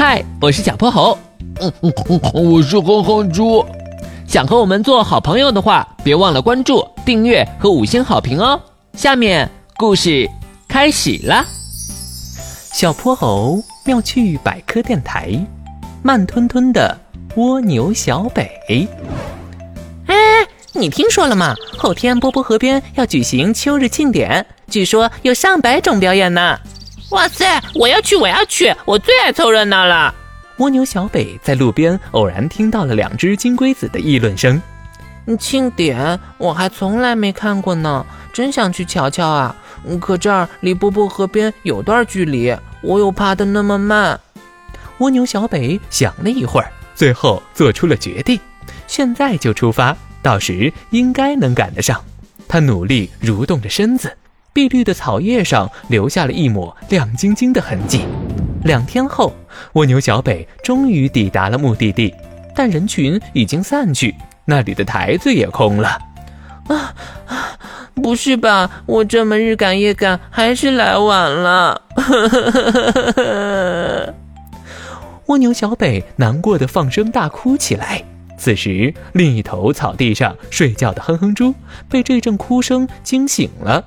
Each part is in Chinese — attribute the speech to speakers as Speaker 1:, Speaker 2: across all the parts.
Speaker 1: 嗨，我是小泼猴。
Speaker 2: 嗯嗯嗯，我是哼哼猪。
Speaker 1: 想和我们做好朋友的话，别忘了关注、订阅和五星好评哦。下面故事开始了。
Speaker 3: 小泼猴妙趣百科电台，慢吞吞的蜗牛小北。
Speaker 4: 哎，你听说了吗？后天波波河边要举行秋日庆典，据说有上百种表演呢。
Speaker 5: 哇塞！我要去，我要去，我最爱凑热闹了。
Speaker 3: 蜗牛小北在路边偶然听到了两只金龟子的议论声。
Speaker 4: 庆典我还从来没看过呢，真想去瞧瞧啊！可这儿离波波河边有段距离，我又爬得那么慢。
Speaker 3: 蜗牛小北想了一会儿，最后做出了决定：现在就出发，到时应该能赶得上。他努力蠕动着身子。碧绿的草叶上留下了一抹亮晶晶的痕迹。两天后，蜗牛小北终于抵达了目的地，但人群已经散去，那里的台子也空了。
Speaker 4: 啊，不是吧？我这么日赶夜赶，还是来晚了。
Speaker 3: 蜗牛小北难过的放声大哭起来。此时，另一头草地上睡觉的哼哼猪被这阵哭声惊醒了。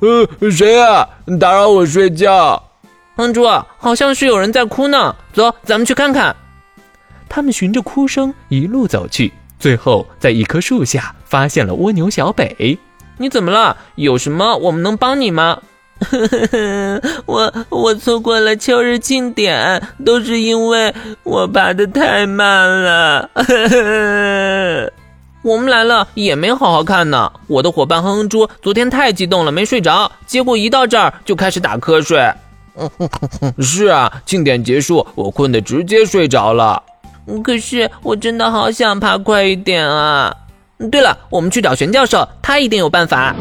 Speaker 2: 呃，谁啊？打扰我睡觉。
Speaker 4: 哼猪，好像是有人在哭呢。走，咱们去看看。
Speaker 3: 他们循着哭声一路走去，最后在一棵树下发现了蜗牛小北。
Speaker 4: 你怎么了？有什么我们能帮你吗？我我错过了秋日庆典，都是因为我爬得太慢了。我们来了也没好好看呢。我的伙伴哼哼猪昨天太激动了，没睡着，结果一到这儿就开始打瞌睡。
Speaker 2: 是啊，庆典结束，我困得直接睡着了。
Speaker 4: 可是我真的好想爬快一点啊！对了，我们去找玄教授，他一定有办法。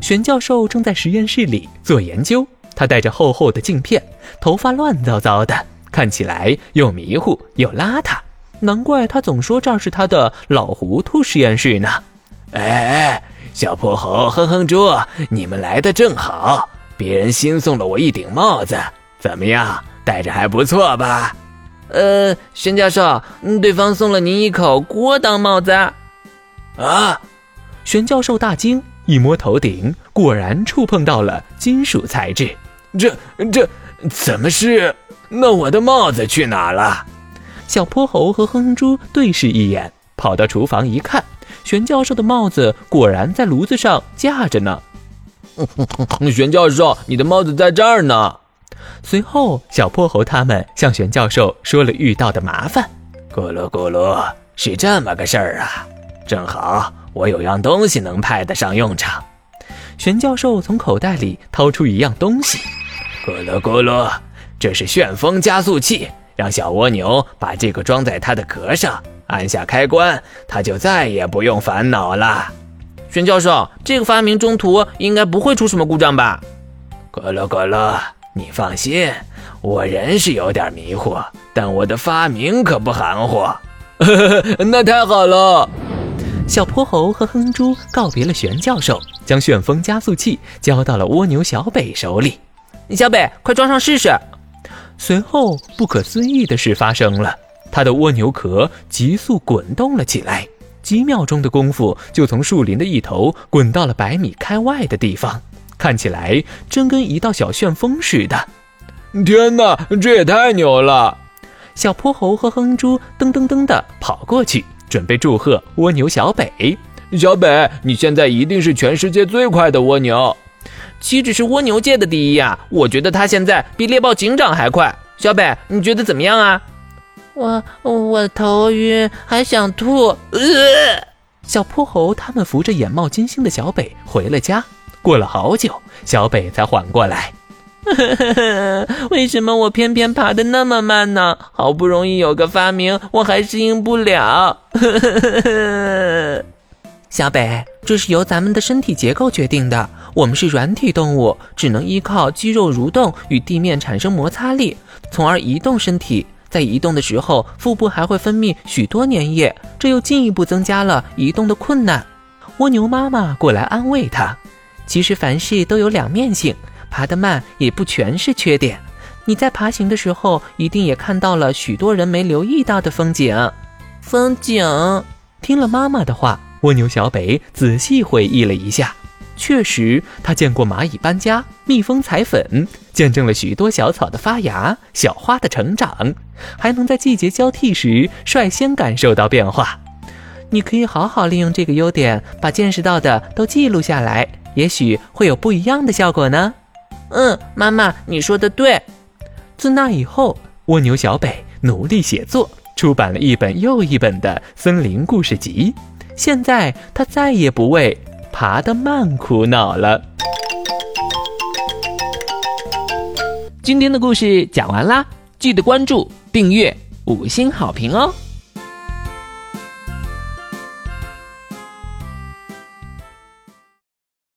Speaker 3: 玄教授正在实验室里做研究，他戴着厚厚的镜片，头发乱糟糟的，看起来又迷糊又邋遢。难怪他总说这儿是他的老糊涂实验室呢。
Speaker 6: 哎，小泼猴、哼哼猪，你们来的正好，别人新送了我一顶帽子，怎么样，戴着还不错吧？
Speaker 4: 呃，玄教授，对方送了您一口锅当帽子。
Speaker 6: 啊！
Speaker 3: 玄教授大惊，一摸头顶，果然触碰到了金属材质。
Speaker 6: 这这怎么是？那我的帽子去哪了？
Speaker 3: 小泼猴和哼哼猪对视一眼，跑到厨房一看，玄教授的帽子果然在炉子上架着呢。
Speaker 2: 玄教授，你的帽子在这儿呢。
Speaker 3: 随后，小泼猴他们向玄教授说了遇到的麻烦。
Speaker 6: 咕噜咕噜，是这么个事儿啊！正好我有样东西能派得上用场。
Speaker 3: 玄教授从口袋里掏出一样东西。
Speaker 6: 咕噜咕噜，这是旋风加速器。让小蜗牛把这个装在它的壳上，按下开关，它就再也不用烦恼了。
Speaker 4: 玄教授，这个发明中途应该不会出什么故障吧？
Speaker 6: 咕噜咕噜，你放心，我人是有点迷糊，但我的发明可不含糊。
Speaker 2: 那太好了！
Speaker 3: 小泼猴和哼猪告别了玄教授，将旋风加速器交到了蜗牛小北手里。
Speaker 4: 小北，快装上试试。
Speaker 3: 随后，不可思议的事发生了，他的蜗牛壳急速滚动了起来，几秒钟的功夫就从树林的一头滚到了百米开外的地方，看起来真跟一道小旋风似的。
Speaker 2: 天哪，这也太牛了！
Speaker 3: 小泼猴和哼猪噔噔噔的跑过去，准备祝贺蜗牛小北。
Speaker 2: 小北，你现在一定是全世界最快的蜗牛。
Speaker 4: 岂止是蜗牛界的第一呀！我觉得他现在比猎豹警长还快。小北，你觉得怎么样啊？
Speaker 5: 我我头晕，还想吐。呃，
Speaker 3: 小泼猴他们扶着眼冒金星的小北回了家。过了好久，小北才缓过来。
Speaker 4: 为什么我偏偏爬得那么慢呢？好不容易有个发明，我还适应不了。小北，这是由咱们的身体结构决定的。我们是软体动物，只能依靠肌肉蠕动与地面产生摩擦力，从而移动身体。在移动的时候，腹部还会分泌许多粘液，这又进一步增加了移动的困难。蜗牛妈妈过来安慰它：“其实凡事都有两面性，爬得慢也不全是缺点。你在爬行的时候，一定也看到了许多人没留意到的风景。
Speaker 5: 风景。
Speaker 3: 听了妈妈的话，蜗牛小北仔细回忆了一下。确实，他见过蚂蚁搬家、蜜蜂采粉，见证了许多小草的发芽、小花的成长，还能在季节交替时率先感受到变化。
Speaker 4: 你可以好好利用这个优点，把见识到的都记录下来，也许会有不一样的效果呢。
Speaker 5: 嗯，妈妈，你说的对。
Speaker 3: 自那以后，蜗牛小北努力写作，出版了一本又一本的森林故事集。现在，他再也不为。爬得慢，苦恼了。
Speaker 1: 今天的故事讲完啦，记得关注、订阅、五星好评哦。